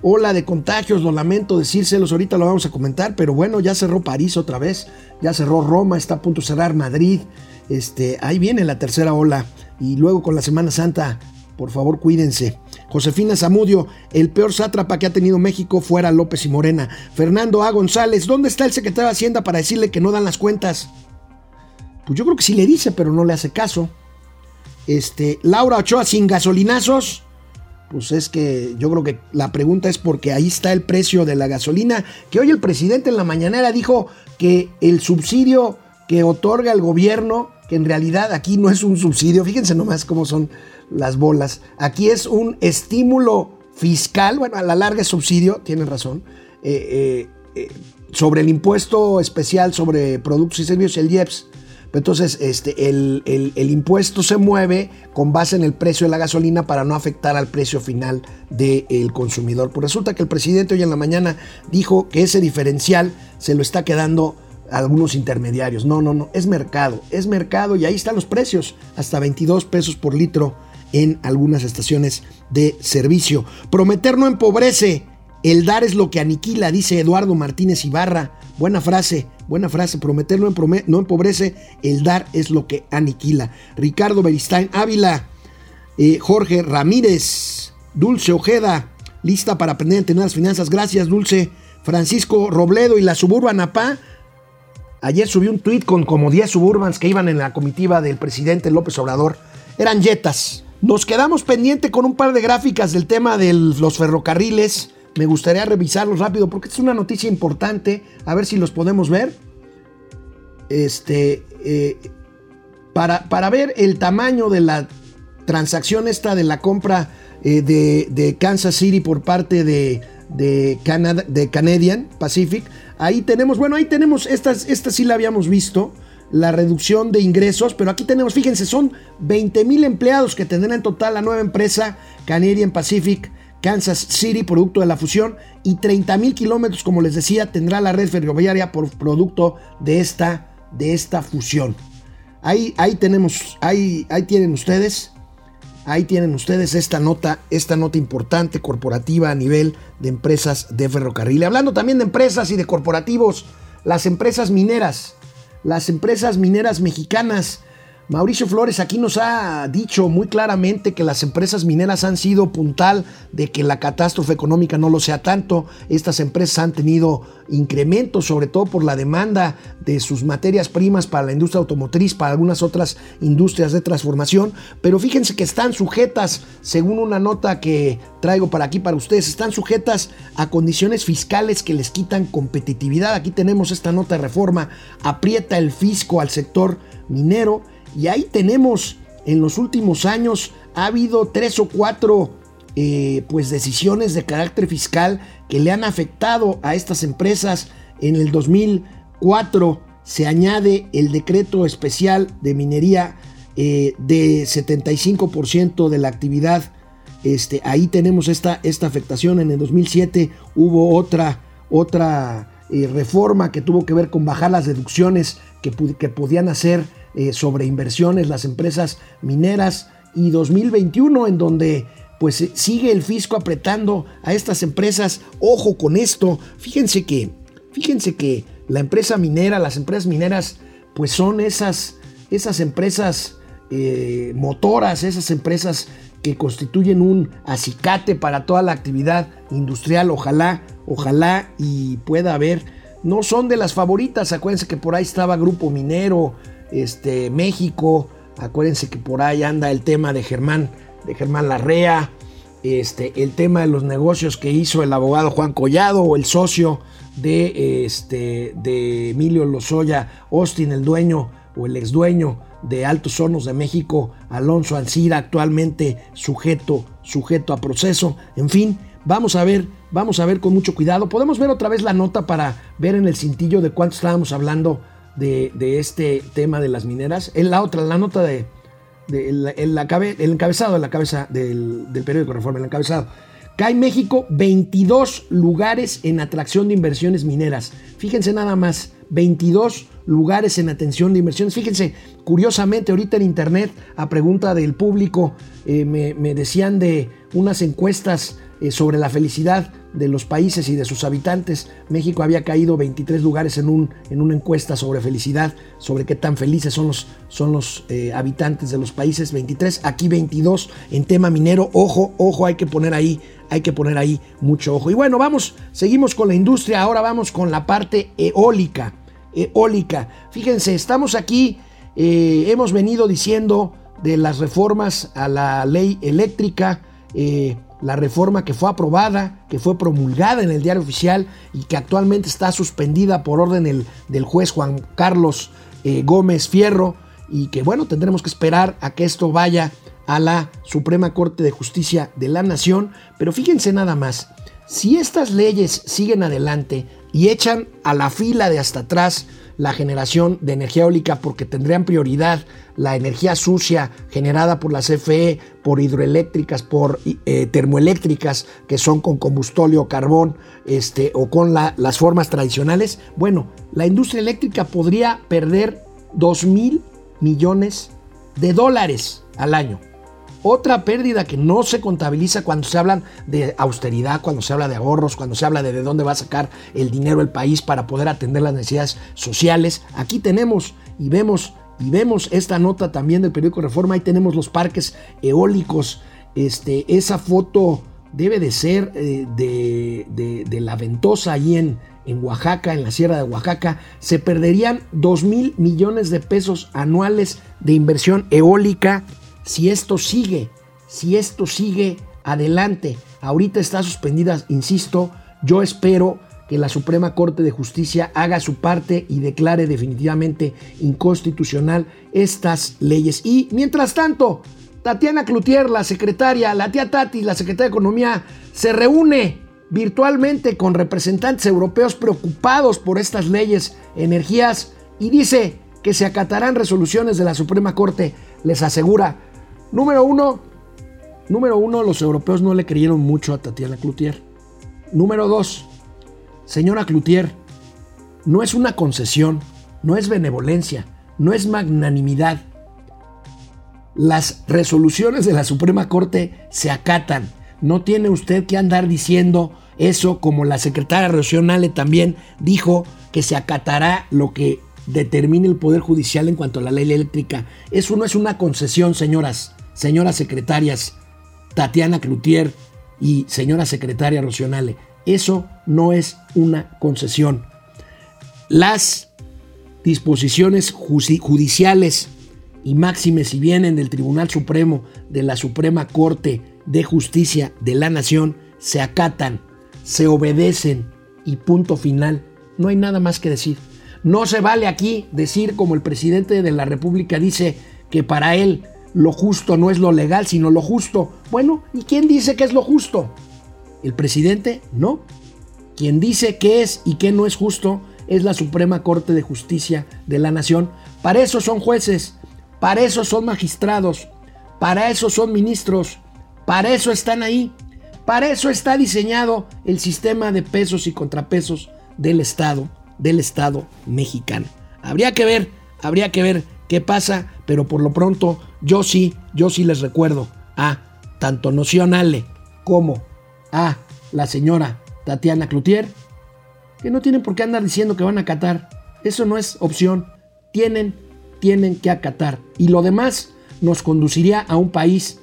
ola de contagios, lo lamento decírselos, ahorita lo vamos a comentar, pero bueno, ya cerró París otra vez, ya cerró Roma, está a punto de cerrar Madrid, este, ahí viene la tercera ola y luego con la Semana Santa, por favor cuídense. Josefina Zamudio, el peor sátrapa que ha tenido México fuera López y Morena. Fernando A. González, ¿dónde está el secretario de Hacienda para decirle que no dan las cuentas? Pues yo creo que sí le dice, pero no le hace caso. Este, Laura Ochoa sin gasolinazos. Pues es que yo creo que la pregunta es porque ahí está el precio de la gasolina. Que hoy el presidente en la mañanera dijo que el subsidio que otorga el gobierno, en realidad aquí no es un subsidio, fíjense nomás cómo son las bolas. Aquí es un estímulo fiscal, bueno, a la larga es subsidio, tienen razón, eh, eh, eh, sobre el impuesto especial sobre productos y servicios, el IEPS. Entonces, este, el, impuesto se mueve con base en el precio de la gasolina para no afectar al precio final del consumidor. Pues resulta que el presidente hoy en la mañana dijo que ese diferencial se lo está quedando algunos intermediarios. No, no, no, es mercado, es mercado y ahí están los precios, hasta 22 pesos por litro en algunas estaciones de servicio. Prometer no empobrece, el dar es lo que aniquila, dice Eduardo Martínez Ibarra. Buena frase, buena frase. Prometer no, empobrece, el dar es lo que aniquila. Ricardo Beristain Ávila, eh, Jorge Ramírez, Dulce Ojeda, lista para aprender a entender las finanzas. Gracias, Dulce. Francisco Robledo y la Suburban APA. Ayer subí un tweet con como 10 suburbans que iban en la comitiva del presidente López Obrador. Eran yetas. Nos quedamos pendiente con un par de gráficas del tema de los ferrocarriles me gustaría revisarlos rápido porque es una noticia importante. A ver si los podemos ver. Este, eh, para, para, ver el tamaño de la transacción esta de la compra eh, de, Kansas City por parte de, de, de, Canadian Pacific. Ahí tenemos, bueno, ahí tenemos, esta, esta sí la habíamos visto, la reducción de ingresos, pero aquí tenemos, fíjense, son 20 mil empleados que tendrá en total la nueva empresa Canadian Pacific Kansas City, producto de la fusión, y 30 mil kilómetros, como les decía, tendrá la red ferroviaria por producto de esta, de esta fusión. Ahí, ahí tenemos, ahí, ahí tienen ustedes, ahí tienen ustedes esta nota, esta nota importante corporativa a nivel de empresas de ferrocarril. Hablando también de empresas y de corporativos, las empresas mineras, las empresas mineras mexicanas Mauricio Flores aquí nos ha dicho muy claramente que las empresas mineras han sido puntal de que la catástrofe económica no lo sea tanto. Estas empresas han tenido incrementos, sobre todo por la demanda de sus materias primas para la industria automotriz, para algunas otras industrias de transformación. Pero fíjense que están sujetas, según una nota que traigo para aquí para ustedes, están sujetas a condiciones fiscales que les quitan competitividad. Aquí tenemos esta nota de reforma, aprieta el fisco al sector minero y ahí tenemos, en los últimos años, ha habido tres o cuatro eh, pues decisiones de carácter fiscal que le han afectado a estas empresas. En el 2004 se añade el decreto especial de minería eh, de 75% de la actividad. Este, ahí tenemos esta, esta afectación. En el 2007 hubo otra, otra eh, reforma que tuvo que ver con bajar las deducciones que, que podían hacer eh, sobre inversiones, las empresas mineras y 2021 en donde pues eh, sigue el fisco apretando a estas empresas. Ojo con esto. Fíjense que, fíjense que la empresa minera, las empresas mineras, pues son esas, esas empresas eh, motoras, esas empresas que constituyen un acicate para toda la actividad industrial. Ojalá, ojalá y pueda haber. No son de las favoritas. Acuérdense que por ahí estaba Grupo Minero, este, México. Acuérdense que por ahí anda el tema de Germán, de Germán Larrea, este, el tema de los negocios que hizo el abogado Juan Collado o el socio de, este, de Emilio Lozoya Austin, el dueño o el ex dueño de Altos Hornos de México, Alonso Ancira, actualmente sujeto, sujeto a proceso. En fin, vamos a ver, vamos a ver con mucho cuidado. Podemos ver otra vez la nota para ver en el cintillo de cuánto estábamos hablando de, este tema de las mineras. En la otra, la nota de, el, encabezado de la cabeza del, periódico Reforma, el encabezado. Cae México 22 lugares en atracción de inversiones mineras. Fíjense nada más, 22 lugares en atención de inversiones. Fíjense, curiosamente, ahorita en internet, a pregunta del público, eh, me, me decían de unas encuestas sobre la felicidad de los países y de sus habitantes. México había caído 23 lugares en, un, en una encuesta sobre felicidad, sobre qué tan felices son los, son los eh, habitantes de los países. 23, aquí 22 en tema minero. Ojo, ojo, hay que poner ahí, hay que poner ahí mucho ojo. Y bueno, vamos, seguimos con la industria, ahora vamos con la parte eólica. Eólica. Fíjense, estamos aquí, eh, hemos venido diciendo de las reformas a la ley eléctrica la reforma que fue aprobada, que fue promulgada en el diario oficial y que actualmente está suspendida por orden del juez Juan Carlos eh, Gómez Fierro y que bueno, tendremos que esperar a que esto vaya a la Suprema Corte de Justicia de la Nación. Pero fíjense nada más, si estas leyes siguen adelante y echan a la fila de hasta atrás la generación de energía eólica porque tendrían prioridad la energía sucia generada por la CFE, por hidroeléctricas, por eh, termoeléctricas que son con combustóleo, carbón este, o con las formas tradicionales. Bueno, la industria eléctrica podría perder 2 mil millones de dólares al año. Otra pérdida que no se contabiliza cuando se habla de austeridad, cuando se habla de ahorros, cuando se habla de de dónde va a sacar el dinero el país para poder atender las necesidades sociales. Aquí tenemos y vemos y vemos esta nota también del periódico Reforma. Ahí tenemos los parques eólicos. Este, esa foto debe de ser eh, de, la ventosa ahí en, en Oaxaca, en la Sierra de Oaxaca. Se perderían 2 mil millones de pesos anuales de inversión eólica si esto sigue, si esto sigue adelante. Ahorita está suspendida, insisto, yo espero que la Suprema Corte de Justicia haga su parte y declare definitivamente inconstitucional estas leyes. Y mientras tanto, Tatiana Cloutier, la secretaria, la tía Tati, la secretaria de Economía, se reúne virtualmente con representantes europeos preocupados por estas leyes energías y dice que se acatarán resoluciones de la Suprema Corte. Les asegura Número uno, Número uno, los europeos no le creyeron mucho a Tatiana Cloutier. Número dos, señora Cloutier, no es una concesión, no es benevolencia, no es magnanimidad. Las resoluciones de la Suprema Corte se acatan. No tiene usted que andar diciendo eso como la secretaria regional también dijo que se acatará lo que determine el Poder Judicial en cuanto a la ley eléctrica. Eso no es una concesión, señoras, señoras secretarias Tatiana Cloutier y señora secretaria Rocionale. Eso no es una concesión. Las disposiciones judiciales y máximes si vienen del Tribunal Supremo, de la Suprema Corte de Justicia de la Nación, se acatan, se obedecen y punto final. No hay nada más que decir. No se vale aquí decir como el presidente de la República dice que para él lo justo no es lo legal, sino lo justo. Bueno, ¿y quién dice que es lo justo? ¿El presidente? No. Quien dice qué es y qué no es justo es la Suprema Corte de Justicia de la Nación. Para eso son jueces, para eso son magistrados, para eso son ministros, para eso están ahí, para eso está diseñado el sistema de pesos y contrapesos del Estado, del Estado mexicano. Habría que ver, habría que ver qué pasa, pero por lo pronto yo sí, yo sí les recuerdo a tanto Noción Ale como a la señora Tatiana Cloutier que no tienen por qué andar diciendo que van a acatar. Eso no es opción. Tienen, tienen que acatar. Y lo demás nos conduciría a un país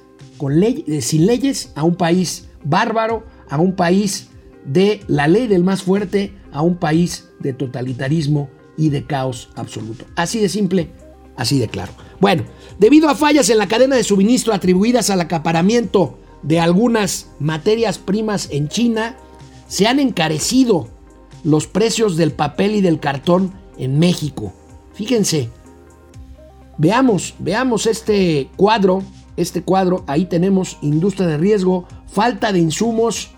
eh, sin leyes, a un país bárbaro, a un país de la ley del más fuerte, a un país de totalitarismo y de caos absoluto. Así de simple, Así de claro. Bueno, debido a fallas en la cadena de suministro atribuidas al acaparamiento de algunas materias primas en China, se han encarecido los precios del papel y del cartón en México. Fíjense, veamos, veamos este cuadro, este cuadro, ahí tenemos industria de riesgo, falta de insumos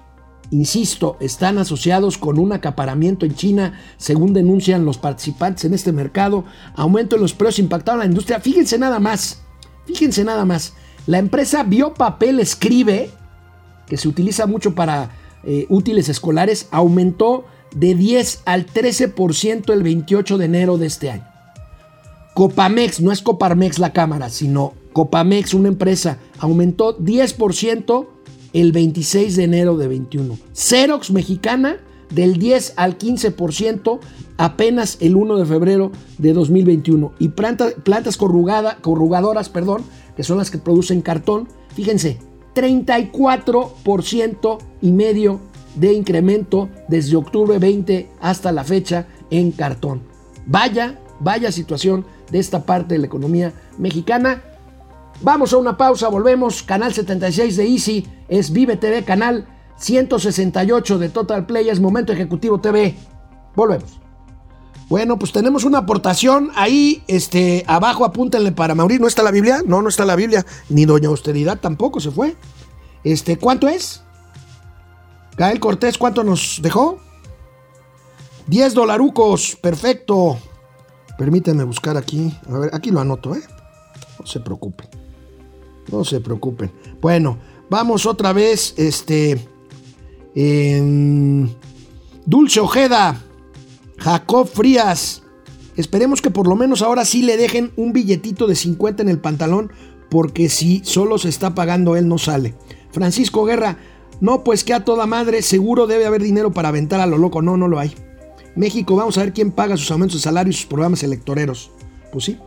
insisto, están asociados con un acaparamiento en China, según denuncian los participantes en este mercado, aumento en los precios impactaron a la industria. Fíjense nada más, fíjense nada más, la empresa Biopapel Escribe, que se utiliza mucho para eh, útiles escolares, aumentó de 10 al 13% el 28 de enero de este año. Copamex, no es Coparmex la cámara, sino Copamex, una empresa, aumentó 10% el 26 de enero de 21. Xerox mexicana del 10 al 15% apenas el 1 de febrero de 2021. Y plantas, plantas corrugadoras, perdón, que son las que producen cartón, fíjense, 34% y medio de incremento desde octubre 20 hasta la fecha en cartón. Vaya, vaya situación de esta parte de la economía mexicana Vamos a una pausa, volvemos. Canal 76 de Easy es Vive TV, canal 168 de Total Play, es Momento Ejecutivo TV. Volvemos. Bueno, pues tenemos una aportación ahí, este, abajo apúntenle para Mauricio. ¿No está la Biblia? No, no está la Biblia. Ni Doña Austeridad tampoco se fue. Este, ¿cuánto es? Gael Cortés, ¿cuánto nos dejó? 10 dolarucos, perfecto. Permítanme buscar aquí. A ver, aquí lo anoto, ¿eh? No se preocupen. No se preocupen. Bueno, vamos otra vez. Este. Dulce Ojeda. Jacob Frías. Esperemos que por lo menos ahora sí le dejen un billetito de 50 en el pantalón. Porque si solo se está pagando él, no sale. Francisco Guerra. No, pues que a toda madre. Seguro debe haber dinero para aventar a lo loco. No, no lo hay. México, vamos a ver quién paga sus aumentos de salario y sus programas electoreros. Pues sí.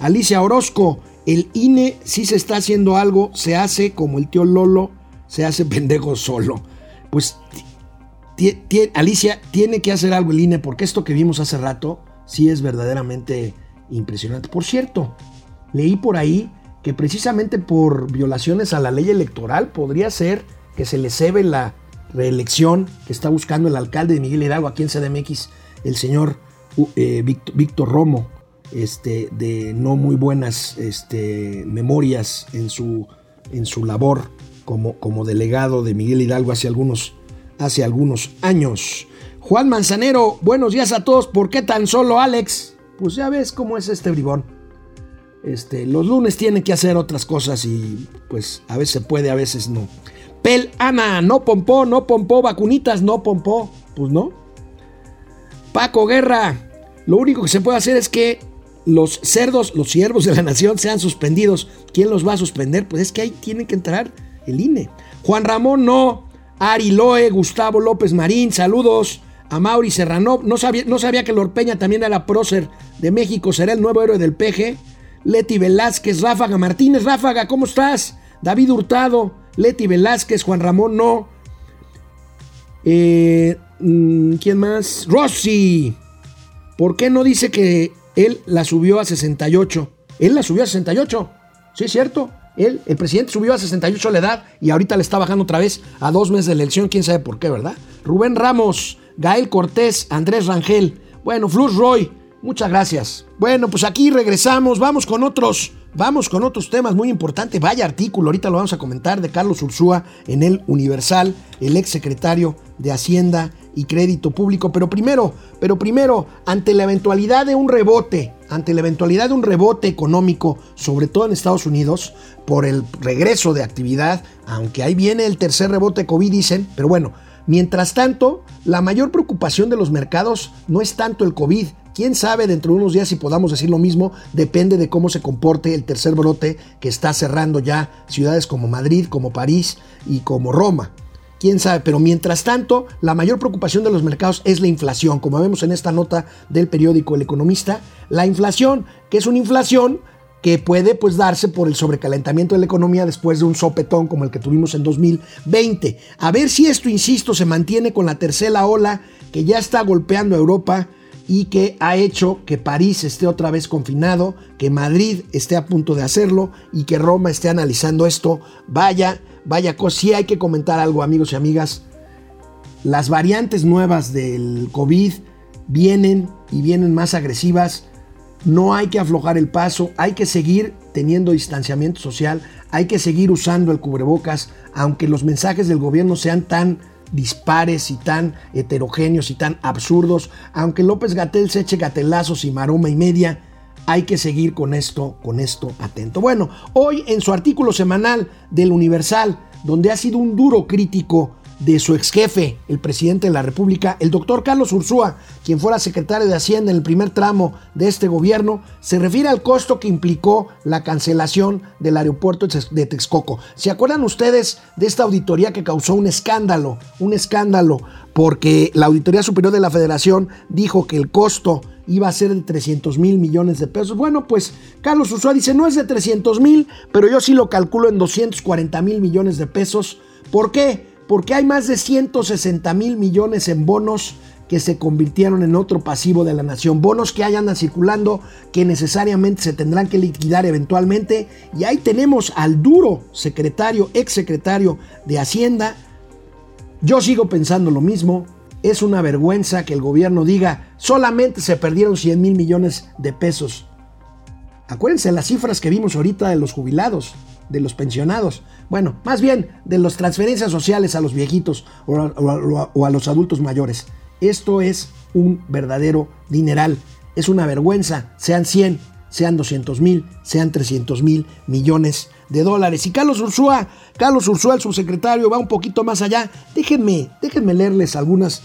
Alicia Orozco el INE si se está haciendo algo, se hace como el tío Lolo, se hace pendejo solo. Pues Alicia tiene que hacer algo el INE porque esto que vimos hace rato sí es verdaderamente impresionante. Por cierto, leí por ahí que precisamente por violaciones a la ley electoral podría ser que se le cebe la reelección que está buscando el alcalde de Miguel Hidalgo aquí en CDMX, el señor eh, Víctor Romo este, de no muy buenas este, memorias en su, labor como, delegado de Miguel Hidalgo hace algunos, años. Juan Manzanero, buenos días a todos. ¿Por qué tan solo Alex? Pues ya ves cómo es este bribón. Este, los lunes tienen que hacer otras cosas y pues a veces puede, a veces no. Pel Ana, no pompó, no pompó, vacunitas, no pompó. Pues no. Paco Guerra, lo único que se puede hacer es que los cerdos, los siervos de la nación sean suspendidos. ¿Quién los va a suspender? Pues es que ahí tiene que entrar el INE. Juan Ramón, no. Ari Loe, Gustavo López Marín, saludos. A Mauri Serrano, no sabía, no sabía que Lord Peña también era prócer de México, será el nuevo héroe del PG. Leti Velázquez, Ráfaga Martínez, Ráfaga, ¿cómo estás? David Hurtado, Leti Velázquez, Juan Ramón, no. Eh, mm, ¿Quién más? Rossi. ¿Por qué no dice que él la subió a 68? Él la subió a 68. Sí, es cierto. Él, el presidente subió a 68 la edad y ahorita le está bajando otra vez a dos meses de elección. Quién sabe por qué, ¿verdad? Rubén Ramos, Gael Cortés, Andrés Rangel. Bueno, Flus Roy, muchas gracias. Bueno, pues aquí regresamos. Vamos con otros. Vamos con otros temas muy importantes. Vaya artículo, ahorita lo vamos a comentar, de Carlos Ursúa en el Universal, el ex secretario de Hacienda y Crédito Público. Pero primero, pero primero, ante la eventualidad de un rebote, ante la eventualidad de un rebote económico, sobre todo en Estados Unidos, por el regreso de actividad, aunque ahí viene el tercer rebote COVID, dicen, pero bueno, mientras tanto, la mayor preocupación de los mercados no es tanto el COVID, Quién sabe dentro de unos días si podamos decir lo mismo, depende de cómo se comporte el tercer brote que está cerrando ya ciudades como Madrid, como París y como Roma. Quién sabe, pero mientras tanto, la mayor preocupación de los mercados es la inflación, como vemos en esta nota del periódico El Economista, la inflación, que es una inflación que puede pues darse por el sobrecalentamiento de la economía después de un sopetón como el que tuvimos en 2020. A ver si esto, insisto, se mantiene con la tercera ola que ya está golpeando a Europa y que ha hecho que París esté otra vez confinado, que Madrid esté a punto de hacerlo y que Roma esté analizando esto. Vaya, vaya cosa, sí hay que comentar algo amigos y amigas. Las variantes nuevas del COVID vienen y vienen más agresivas. No hay que aflojar el paso, hay que seguir teniendo distanciamiento social, hay que seguir usando el cubrebocas, aunque los mensajes del gobierno sean tan dispares y tan heterogéneos y tan absurdos, aunque López Gatel se eche gatelazos y maroma y media, hay que seguir con esto, con esto atento. Bueno, hoy en su artículo semanal del Universal, donde ha sido un duro crítico de su ex jefe, el presidente de la República, el doctor Carlos Ursúa, quien fuera secretario de Hacienda en el primer tramo de este gobierno, se refiere al costo que implicó la cancelación del aeropuerto de Texcoco. ¿Se acuerdan ustedes de esta auditoría que causó un escándalo? Un escándalo porque la Auditoría Superior de la Federación dijo que el costo iba a ser de 300 mil millones de pesos. Bueno, pues Carlos Ursúa dice, no es de 300 mil, pero yo sí lo calculo en 240 mil millones de pesos. ¿Por qué? Porque hay más de 160 mil millones en bonos que se convirtieron en otro pasivo de la nación. Bonos que hayan circulando que necesariamente se tendrán que liquidar eventualmente. Y ahí tenemos al duro secretario, ex secretario de Hacienda. Yo sigo pensando lo mismo. Es una vergüenza que el gobierno diga solamente se perdieron 100 mil millones de pesos. Acuérdense las cifras que vimos ahorita de los jubilados de los pensionados. Bueno, más bien de las transferencias sociales a los viejitos o a, los adultos mayores. Esto es un verdadero dineral. Es una vergüenza, sean 100, sean 200 mil, sean 300 mil millones de dólares. Y Carlos Ursúa, Carlos Ursúa, el subsecretario, va un poquito más allá. Déjenme, déjenme leerles algunos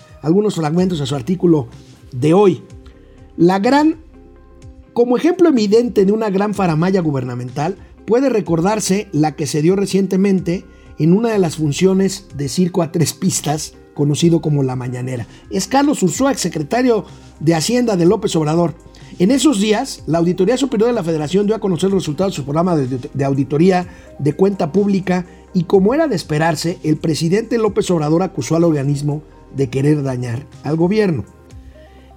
fragmentos de su artículo de hoy. La gran, como ejemplo evidente de una gran faramaya gubernamental, puede recordarse la que se dio recientemente en una de las funciones de circo a tres pistas, conocido como La Mañanera. Es Carlos Ursúa, secretario de Hacienda de López Obrador. En esos días, la Auditoría Superior de la Federación dio a conocer los resultados de su programa de, de, auditoría de cuenta pública y como era de esperarse, el presidente López Obrador acusó al organismo de querer dañar al gobierno.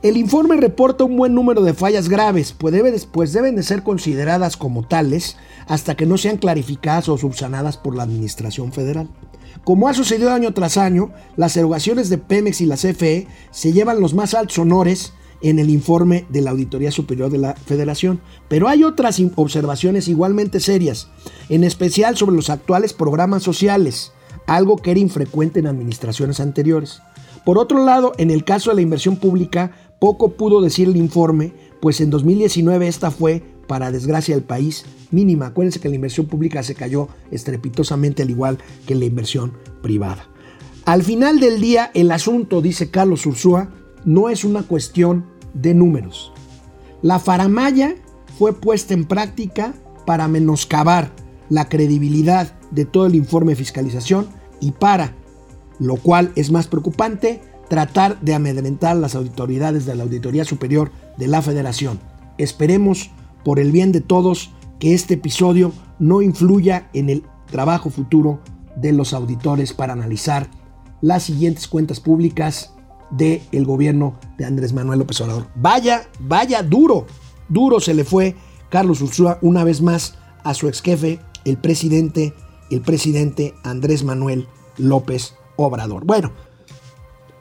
El informe reporta un buen número de fallas graves, pues deben, pues deben de ser consideradas como tales hasta que no sean clarificadas o subsanadas por la Administración Federal. Como ha sucedido año tras año, las erogaciones de Pemex y la CFE se llevan los más altos honores en el informe de la Auditoría Superior de la Federación. Pero hay otras observaciones igualmente serias, en especial sobre los actuales programas sociales, algo que era infrecuente en administraciones anteriores. Por otro lado, en el caso de la inversión pública, poco pudo decir el informe, pues en 2019 esta fue para desgracia del país, mínima. Acuérdense que la inversión pública se cayó estrepitosamente al igual que la inversión privada. Al final del día, el asunto, dice Carlos Ursúa, no es una cuestión de números. La faramaya fue puesta en práctica para menoscabar la credibilidad de todo el informe de fiscalización y para, lo cual es más preocupante, tratar de amedrentar las autoridades de la Auditoría Superior de la Federación. Esperemos, por el bien de todos, que este episodio no influya en el trabajo futuro de los auditores para analizar las siguientes cuentas públicas del el gobierno de Andrés Manuel López Obrador. Vaya, vaya, duro, duro se le fue Carlos Ursúa una vez más a su ex jefe, el presidente, el presidente Andrés Manuel López Obrador. Bueno,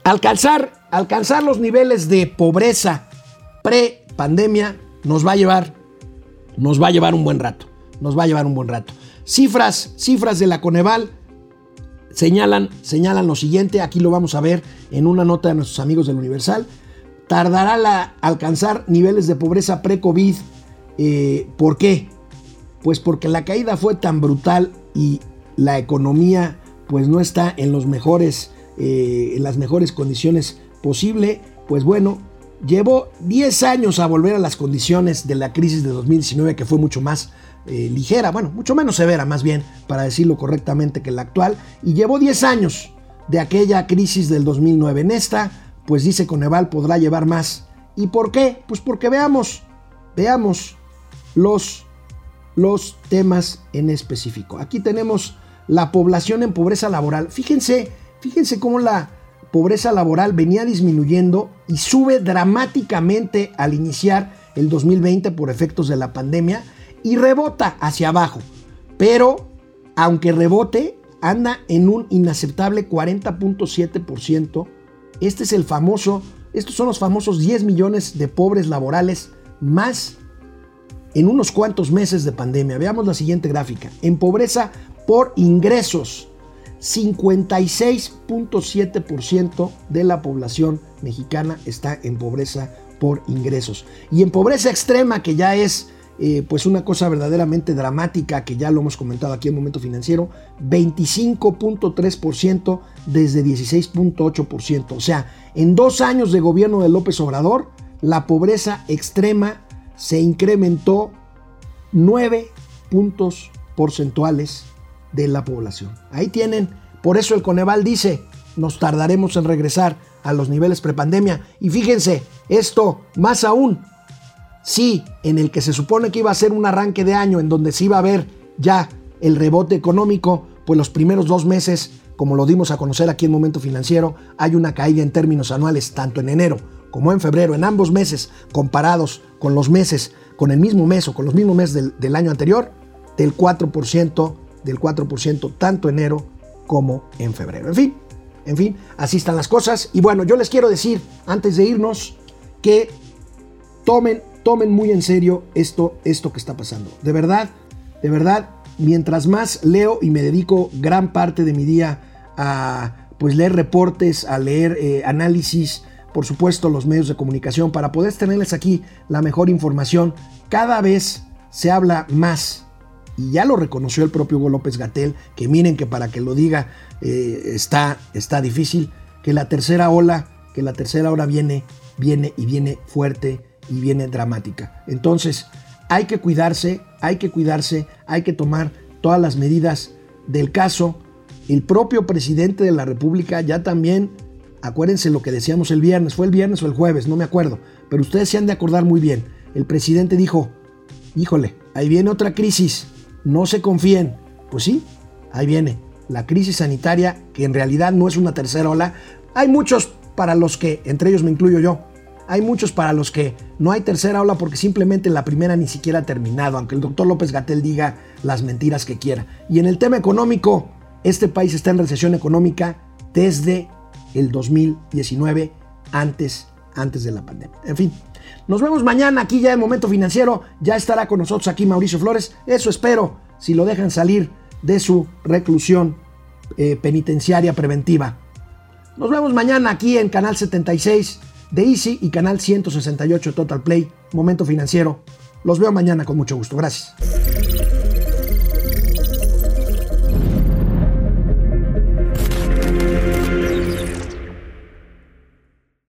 alcanzar, alcanzar los niveles de pobreza pre-pandemia nos va a llevar, nos va a llevar un buen rato, nos va a llevar un buen rato. Cifras, cifras de la Coneval señalan, señalan lo siguiente, aquí lo vamos a ver en una nota de nuestros amigos del Universal. Tardará la alcanzar niveles de pobreza pre-COVID. Eh, ¿Por qué? Pues porque la caída fue tan brutal y la economía pues no está en los mejores, eh, en las mejores condiciones posible. Pues bueno, llevó 10 años a volver a las condiciones de la crisis de 2019 que fue mucho más eh, ligera, bueno, mucho menos severa más bien, para decirlo correctamente, que la actual, y llevó 10 años de aquella crisis del 2009. En esta, pues dice Coneval, podrá llevar más. ¿Y por qué? Pues porque veamos, veamos los, los temas en específico. Aquí tenemos la población en pobreza laboral. Fíjense, fíjense cómo la pobreza laboral venía disminuyendo y sube dramáticamente al iniciar el 2020 por efectos de la pandemia y rebota hacia abajo. Pero, aunque rebote, anda en un inaceptable 40.7%. Este es el famoso, estos son los famosos 10 millones de pobres laborales más en unos cuantos meses de pandemia. Veamos la siguiente gráfica. En pobreza por ingresos, 56.7% de la población mexicana está en pobreza por ingresos. Y en pobreza extrema, que ya es eh, pues una cosa verdaderamente dramática que ya lo hemos comentado aquí en Momento Financiero, 25.3% desde 16.8%. O sea, en dos años de gobierno de López Obrador, la pobreza extrema se incrementó 9 puntos porcentuales de la población. Ahí tienen, por eso el Coneval dice, nos tardaremos en regresar a los niveles prepandemia. Y fíjense, esto más aún sí, en el que se supone que iba a ser un arranque de año en donde se iba a ver ya el rebote económico, pues los primeros dos meses, como lo dimos a conocer aquí en Momento Financiero, hay una caída en términos anuales, tanto en enero como en febrero, en ambos meses, comparados con los meses, con el mismo mes o con los mismos meses del, del año anterior, del 4%, del 4%, tanto enero como en febrero. En fin, en fin, así están las cosas. Y bueno, yo les quiero decir, antes de irnos, que tomen tomen muy en serio esto, esto que está pasando. De verdad, de verdad, mientras más leo y me dedico gran parte de mi día a pues leer reportes, a leer eh, análisis, por supuesto los medios de comunicación, para poder tenerles aquí la mejor información, cada vez se habla más y ya lo reconoció el propio Hugo López Gatel, que miren que para que lo diga eh, está, está difícil, que la tercera ola, que la tercera ola viene, viene y viene fuerte y viene dramática. Entonces, hay que cuidarse, hay que cuidarse, hay que tomar todas las medidas del caso. El propio presidente de la República ya también, acuérdense lo que decíamos el viernes, fue el viernes o el jueves, no me acuerdo, pero ustedes se han de acordar muy bien. El presidente dijo, híjole, ahí viene otra crisis, no se confíen. Pues sí, ahí viene la crisis sanitaria, que en realidad no es una tercera ola. Hay muchos para los que, entre ellos me incluyo yo, hay muchos para los que no hay tercera ola porque simplemente la primera ni siquiera ha terminado, aunque el doctor López Gatel diga las mentiras que quiera. Y en el tema económico, este país está en recesión económica desde el 2019, antes, antes de la pandemia. En fin, nos vemos mañana aquí ya en Momento Financiero. Ya estará con nosotros aquí Mauricio Flores. Eso espero, si lo dejan salir de su reclusión eh, penitenciaria preventiva. Nos vemos mañana aquí en Canal 76 de Easy y Canal 168 Total Play, Momento Financiero. Los veo mañana con mucho gusto. Gracias.